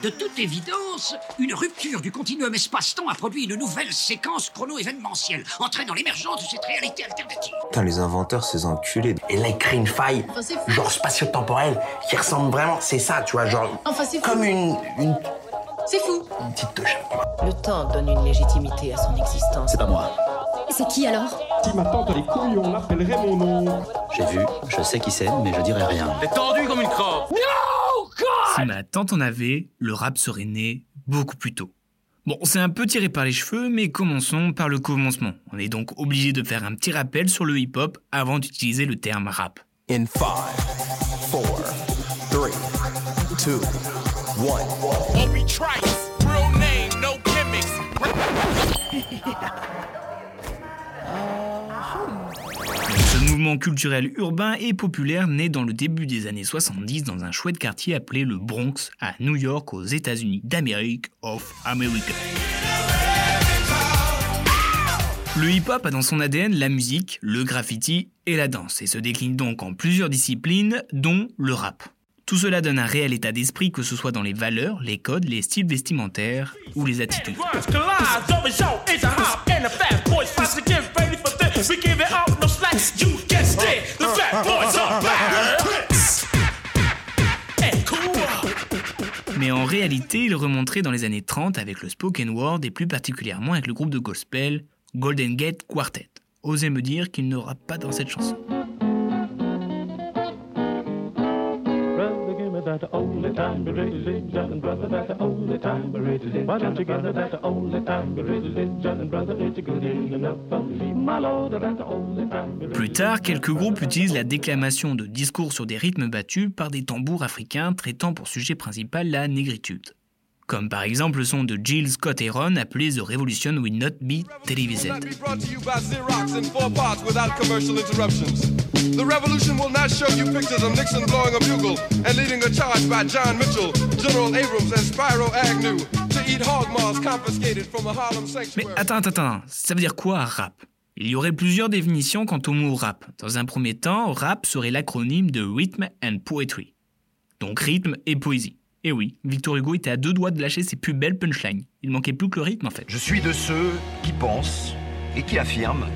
De toute évidence, une rupture du continuum espace-temps a produit une nouvelle séquence chrono-événementielle, entraînant l'émergence de cette réalité alternative. Putain, les inventeurs, ces enculés. Et là, ils créent une faille, Enfin, genre spatio-temporelle, qui ressemble vraiment, c'est ça, tu vois, genre, Enfin, c'est fou. comme une, une, C'est fou. une petite touche. Le temps donne une légitimité à son existence. C'est pas moi. C'est qui alors? Si ma tante a les couilles, on l'appellerait mon nom. J'ai vu, je sais qui c'est, mais je dirai rien. T'es tendu comme une crotte Si ma tante en avait, le rap serait né beaucoup plus tôt. Bon, c'est un peu tiré par les cheveux, mais commençons par le commencement. On est donc obligé de faire un petit rappel sur le hip-hop avant d'utiliser le terme rap. In 5, 4, 3, 2, 1. Mouvement culturel urbain et populaire naît dans le début des années 70 dans un chouette quartier appelé le Bronx à New York aux États-Unis d'Amérique of America. Le hip-hop a dans son ADN la musique, le graffiti et la danse et se décline donc en plusieurs disciplines dont le rap. Tout cela donne un réel état d'esprit que ce soit dans les valeurs, les codes, les styles vestimentaires ou les attitudes. Mais en réalité, il remonterait dans les années 30 avec le spoken word et plus particulièrement avec le groupe de gospel Golden Gate Quartet. Osez me dire qu'il n'aura pas dans cette chanson. Brother, give me that only time, religion, brother, that only time, religion. Why don't you give me that only time, religion, brother, it's good enough for me, my lord, that only time, religion. Plus tard, quelques groupes utilisent la déclamation de discours sur des rythmes battus par des tambours africains traitant pour sujet principal la négritude. Comme par exemple le son de Jill Scott Heron appelé The Revolution Will Not Be Televised. The revolution will not show you pictures of Nixon blowing a bugle and leading a charge by John Mitchell, General Abrams, and Spyro Agnew to eat hog maws confiscated from a Harlem Mais sanctuary. attends, attends, attends, ça veut dire quoi rap? Il y aurait plusieurs définitions quant au mot rap. Dans un premier temps, rap serait l'acronyme de Rhythm and Poetry. Donc rythme et poésie. Et oui, Victor Hugo était à deux doigts de lâcher ses plus belles punchlines. Il manquait plus que le rythme en fait. Je suis de ceux qui pensent et qui affirment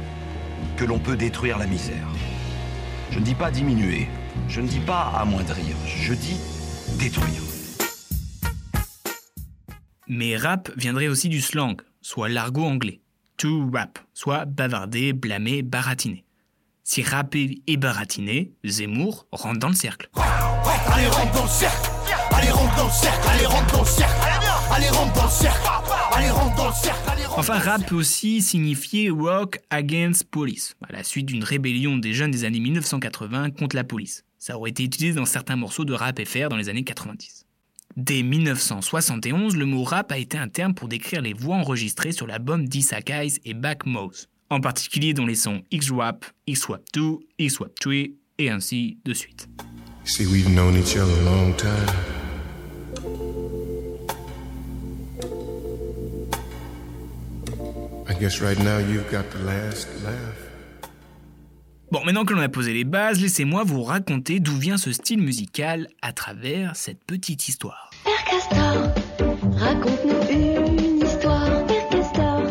que l'on peut détruire la misère. Je ne dis pas diminuer, je ne dis pas amoindrir, je dis détruire. Mais rap viendrait aussi du slang, soit l'argot anglais. To rap, soit bavarder, blâmer, baratiner. Si rapper et baratiner, Zemmour rentre dans le cercle. Allez, rentre dans le cercle. Allez, rentre dans le cercle. Allez, rentre dans le cercle. Allez, rentre dans le cercle. Allez, rentre dans le cercle. Allez, Enfin, rap peut aussi signifier Rock Against Police, à la suite d'une rébellion des jeunes des années 1980 contre la police. Ça aurait été utilisé dans certains morceaux de rap FR dans les années 90. Dès 1971, le mot rap a été un terme pour décrire les voix enregistrées sur l'album d'Isaac Hayes et Back Mouse, en particulier dans les sons X-Rap, X-Rap 2, X-Rap 3 et ainsi de suite. See, we've known each other a long time. Bon, maintenant que l'on a posé les bases, laissez-moi vous raconter d'où vient ce style musical à travers cette petite histoire. Père Castor, raconte-nous une histoire. Père Castor.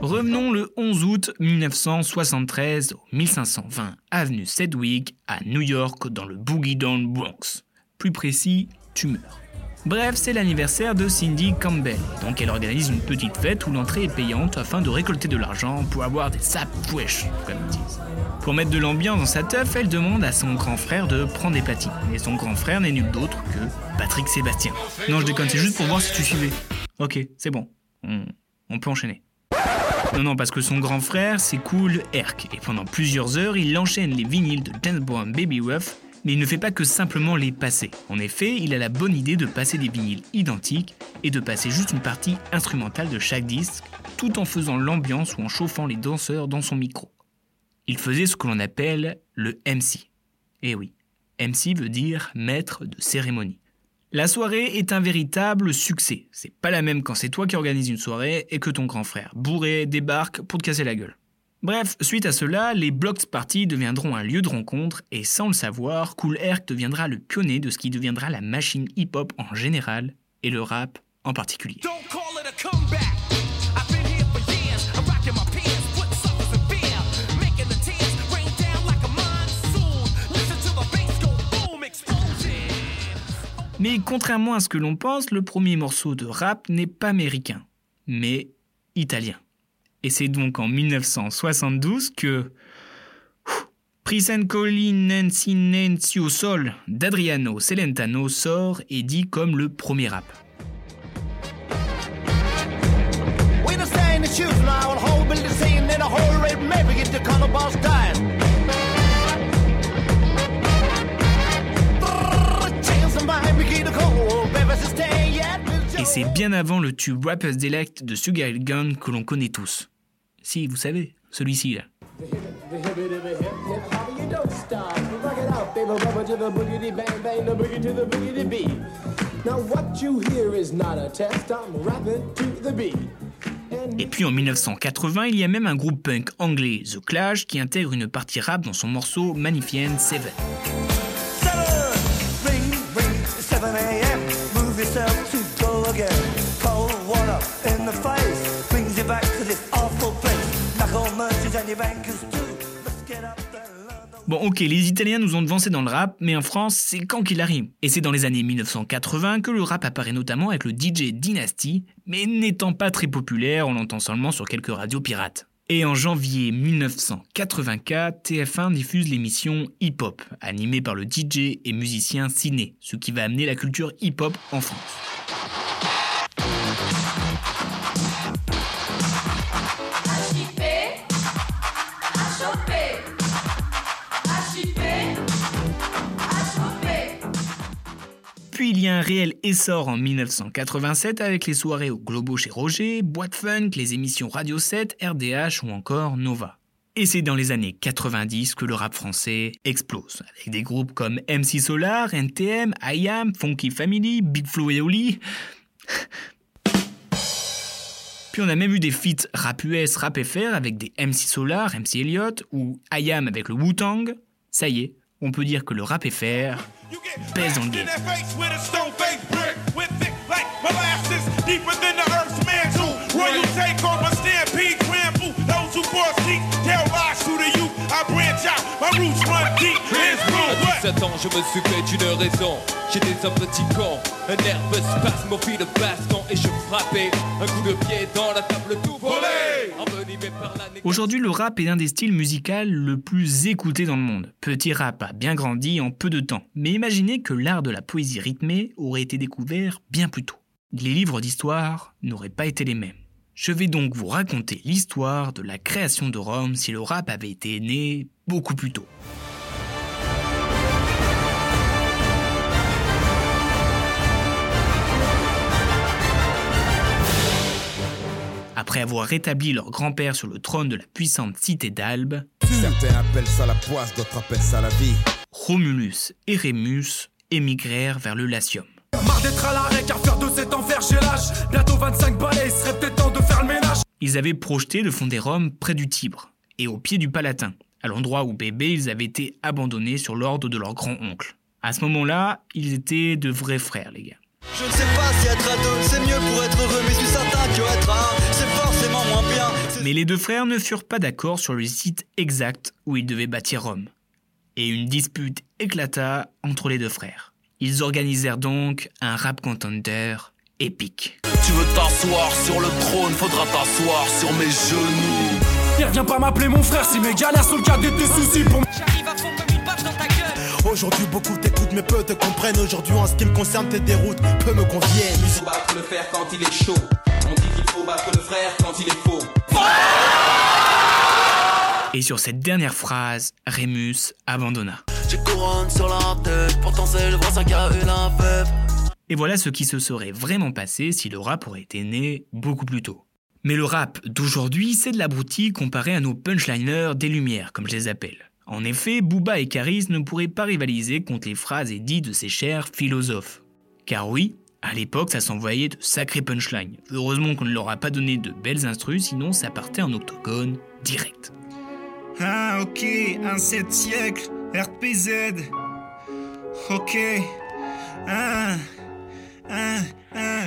Revenons le 11 août 1973 au 1520 avenue Sedgwick à New York dans le Boogie Down Bronx. Plus précis, tumeur. Bref, c'est l'anniversaire de Cindy Campbell, donc elle organise une petite fête où l'entrée est payante afin de récolter de l'argent pour avoir des sapes comme ils disent. Pour mettre de l'ambiance dans sa teuf, elle demande à son grand frère de prendre des platines. Et son grand frère n'est nul d'autre que Patrick Sébastien. Non, je déconne, c'est juste pour voir si tu suivais. Ok, c'est bon. On, on peut enchaîner. Non, non, parce que son grand frère, c'est Cool Herc, et pendant plusieurs heures, il enchaîne les vinyles de James Brown Baby Ruff, mais il ne fait pas que simplement les passer. En effet, il a la bonne idée de passer des vinyles identiques et de passer juste une partie instrumentale de chaque disque, tout en faisant l'ambiance ou en chauffant les danseurs dans son micro. Il faisait ce que l'on appelle le MC. Eh oui, MC veut dire maître de cérémonie. La soirée est un véritable succès. C'est pas la même quand c'est toi qui organises une soirée et que ton grand frère bourré débarque pour te casser la gueule. Bref, suite à cela, les Blocks Party deviendront un lieu de rencontre et sans le savoir, Cool Herc deviendra le pionnier de ce qui deviendra la machine hip-hop en général et le rap en particulier. Mais contrairement à ce que l'on pense, le premier morceau de rap n'est pas américain, mais italien. Et c'est donc en 1972 que Prisencoli Nancinenzio Sol d'Adriano Celentano sort et dit comme le premier rap. C'est bien avant le tube Rapper's Delight de Sugar Gun que l'on connaît tous. Si, vous savez, celui-ci là. Et puis en 1980, il y a même un groupe punk anglais, The Clash, qui intègre une partie rap dans son morceau Magnificent Seven. Bon ok, les Italiens nous ont devancé dans le rap, mais en France, c'est quand qu'il arrive. Et c'est dans les années 1980 que le rap apparaît notamment avec le DJ Dynasty, mais n'étant pas très populaire, on l'entend seulement sur quelques radios pirates. Et en janvier 1984, TF1 diffuse l'émission Hip Hop, animée par le DJ et musicien Ciné, ce qui va amener la culture hip-hop en France. Puis il y a un réel essor en 1987 avec les soirées au Globo chez Roger, Boîte Funk, les émissions Radio 7, RDH ou encore Nova. Et c'est dans les années 90 que le rap français explose, avec des groupes comme MC Solar, NTM, IAM, Funky Family, Big Flo et Oli. Puis on a même eu des feats rap US, rap FR avec des MC Solar, MC Elliott ou IAM avec le Wu-Tang. Ça y est, on peut dire que le rap FR pèse dans le game. In that face with a stone face brick. With thick like molasses, deeper than the earth's mantle. Royal take over stampede, trample. Those who foresee, tell lies to the youth. I branch out, my roots run blue, what? À 17 ans, je me suis fait une raison. J'étais un petit con, un nerveux spasme au fil de baston et je frappais un coup de pied dans la table tout volé. Envenimé par la nég- Aujourd'hui, le rap est l'un des styles musicaux le plus écouté dans le monde. Petit rap a bien grandi en peu de temps, mais imaginez que l'art de la poésie rythmée aurait été découvert bien plus tôt. Les livres d'histoire n'auraient pas été les mêmes. Je vais donc vous raconter l'histoire de la création de Rome si le rap avait été né beaucoup plus tôt. Après avoir rétabli leur grand-père sur le trône de la puissante cité d'Albe, Certains appellent ça la poisse, d'autres appellent ça la vie. Romulus et Rémus émigrèrent vers le Latium. Marre d'être à l'arrêt car faire de cet enfer j'ai l'âge Bientôt 25 balais, il serait peut-être temps de faire le ménage Ils avaient projeté de fonder Rome près du Tibre et au pied du Palatin, à l'endroit où bébés ils avaient été abandonnés sur l'ordre de leur grand-oncle. À ce moment-là, ils étaient de vrais frères, les gars. Je ne sais pas si être ado c'est mieux pour être heureux, mais je suis certain que être un, c'est forcément moins bien. Mais les deux frères ne furent pas d'accord sur le site exact où ils devaient bâtir Rome. Et une dispute éclata entre les deux frères. Ils organisèrent donc un rap contender épique. Tu veux t'asseoir sur le trône, faudra t'asseoir sur mes genoux. Et viens pas m'appeler mon frère si mes galères sont le cadet de tes soucis pour J'arrive à Aujourd'hui beaucoup t'écoutent mais peu te comprennent Aujourd'hui en ce qui me concerne tes déroutes peu me conviennent Il faut battre le fer quand il est chaud. On dit qu'il faut battre le frère quand il est faux. Et sur cette dernière phrase, Rémus abandonna. J'ai couronne sur la tête, pourtant c'est le qui a eu la fève. Et voilà ce qui se serait vraiment passé si le rap aurait été né beaucoup plus tôt. Mais le rap d'aujourd'hui, c'est de l'abruti comparé à nos punchliners des Lumières, comme je les appelle. En effet, Booba et Caris ne pourraient pas rivaliser contre les phrases et dits de ces chers philosophes. Car oui, à l'époque, ça s'envoyait de sacrés punchlines. Heureusement qu'on ne leur a pas donné de belles instrus, sinon ça partait en octogone direct. Ah, ok, un 7 siècle, RPZ. Ok. Ah, ah, ah.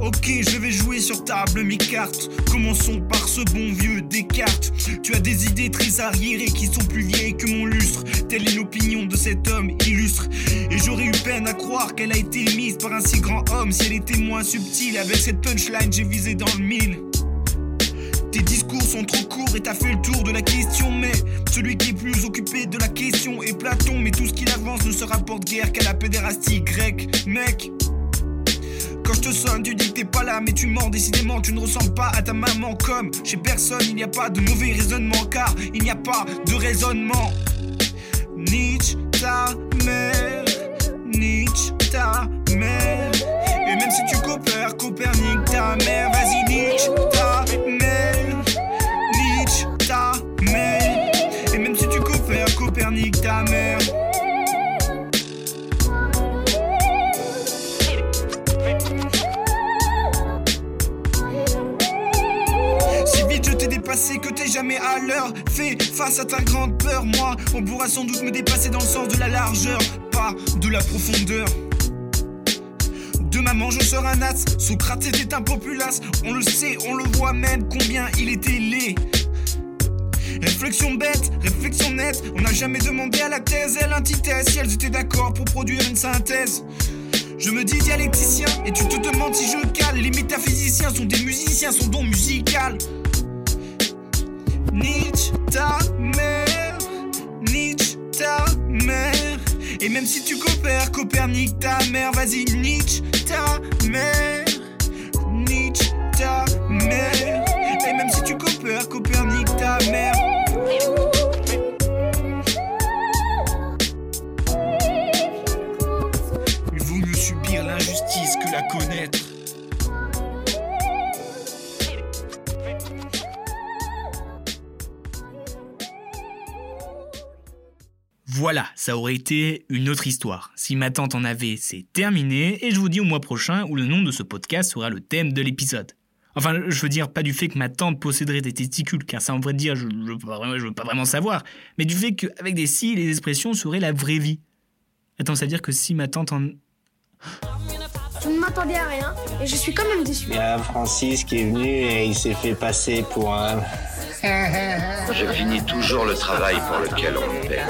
Ok, je vais jouer sur table mes cartes. Commençons par ce bon vieux Descartes. Tu as des idées très arriérées qui sont plus vieilles que mon lustre. Telle est l'opinion de cet homme illustre. Et j'aurais eu peine à croire qu'elle a été émise par un si grand homme si elle était moins subtile. Avec cette punchline, j'ai visé dans le mille. Tes discours sont trop courts et t'as fait le tour de la question, mais celui qui est plus occupé de la question est Platon. Mais tout ce qu'il avance ne se rapporte guère qu'à la pédérastie grecque, mec. Je te sonne, tu dis que t'es pas là, mais tu mens. Décidément, tu ne ressembles pas à ta maman. Comme chez personne, il n'y a pas de mauvais raisonnement, car il n'y a pas de raisonnement. Nietzsche, ta mère, Nietzsche, ta mère. Et même si tu coopères, Copernic, ta mère, vas-y, Nietzsche, ta mère, Nietzsche, ta mère. Et même si tu coopères, Copernic, ta mère. Dépassé que t'es jamais à l'heure Fais face à ta grande peur Moi, on pourra sans doute me dépasser dans le sens de la largeur Pas de la profondeur de maman, je serai un as. Socrate était un populace. On le sait, on le voit même combien il était laid. Réflexion bête, réflexion nette. On n'a jamais demandé à la thèse et à si elles étaient d'accord pour produire une synthèse. Je me dis dialecticien et tu te demandes si je cale. Les métaphysiciens sont des musiciens, sont donc musical. Nietzsche, ta mère, Nietzsche, ta mère. Et même si tu coopères, Copernic, ta mère, vas-y, Nietzsche, ta mère, ça aurait été une autre histoire. Si ma tante en avait, c'est terminé, et je vous dis au mois prochain où le nom de ce podcast sera le thème de l'épisode. Enfin, je veux dire pas du fait que ma tante posséderait des testicules, car ça en vrai dire, je ne veux, pas vraiment- je veux pas vraiment savoir, mais du fait qu'avec des si, les expressions seraient la vraie vie. Attends, ça veut dire que si ma tante en... Je ne m'attendais à rien et je suis quand même déçu. Il y a Francis qui est venu et il s'est fait passer pour un. Je finis toujours le travail pour lequel on me paie.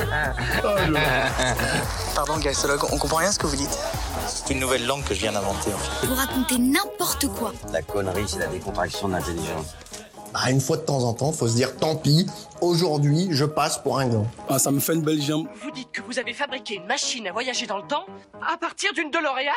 Pardon, gastologue, on comprend rien à ce que vous dites. C'est une nouvelle langue que je viens d'inventer en fait. Vous racontez n'importe quoi. La connerie, c'est la décontraction de l'intelligence. Bah, une fois de temps en temps, faut se dire tant pis, aujourd'hui, je passe pour un gland. Ah, ça me fait une belle jambe. Vous dites que vous avez fabriqué une machine à voyager dans le temps à partir d'une DeLorean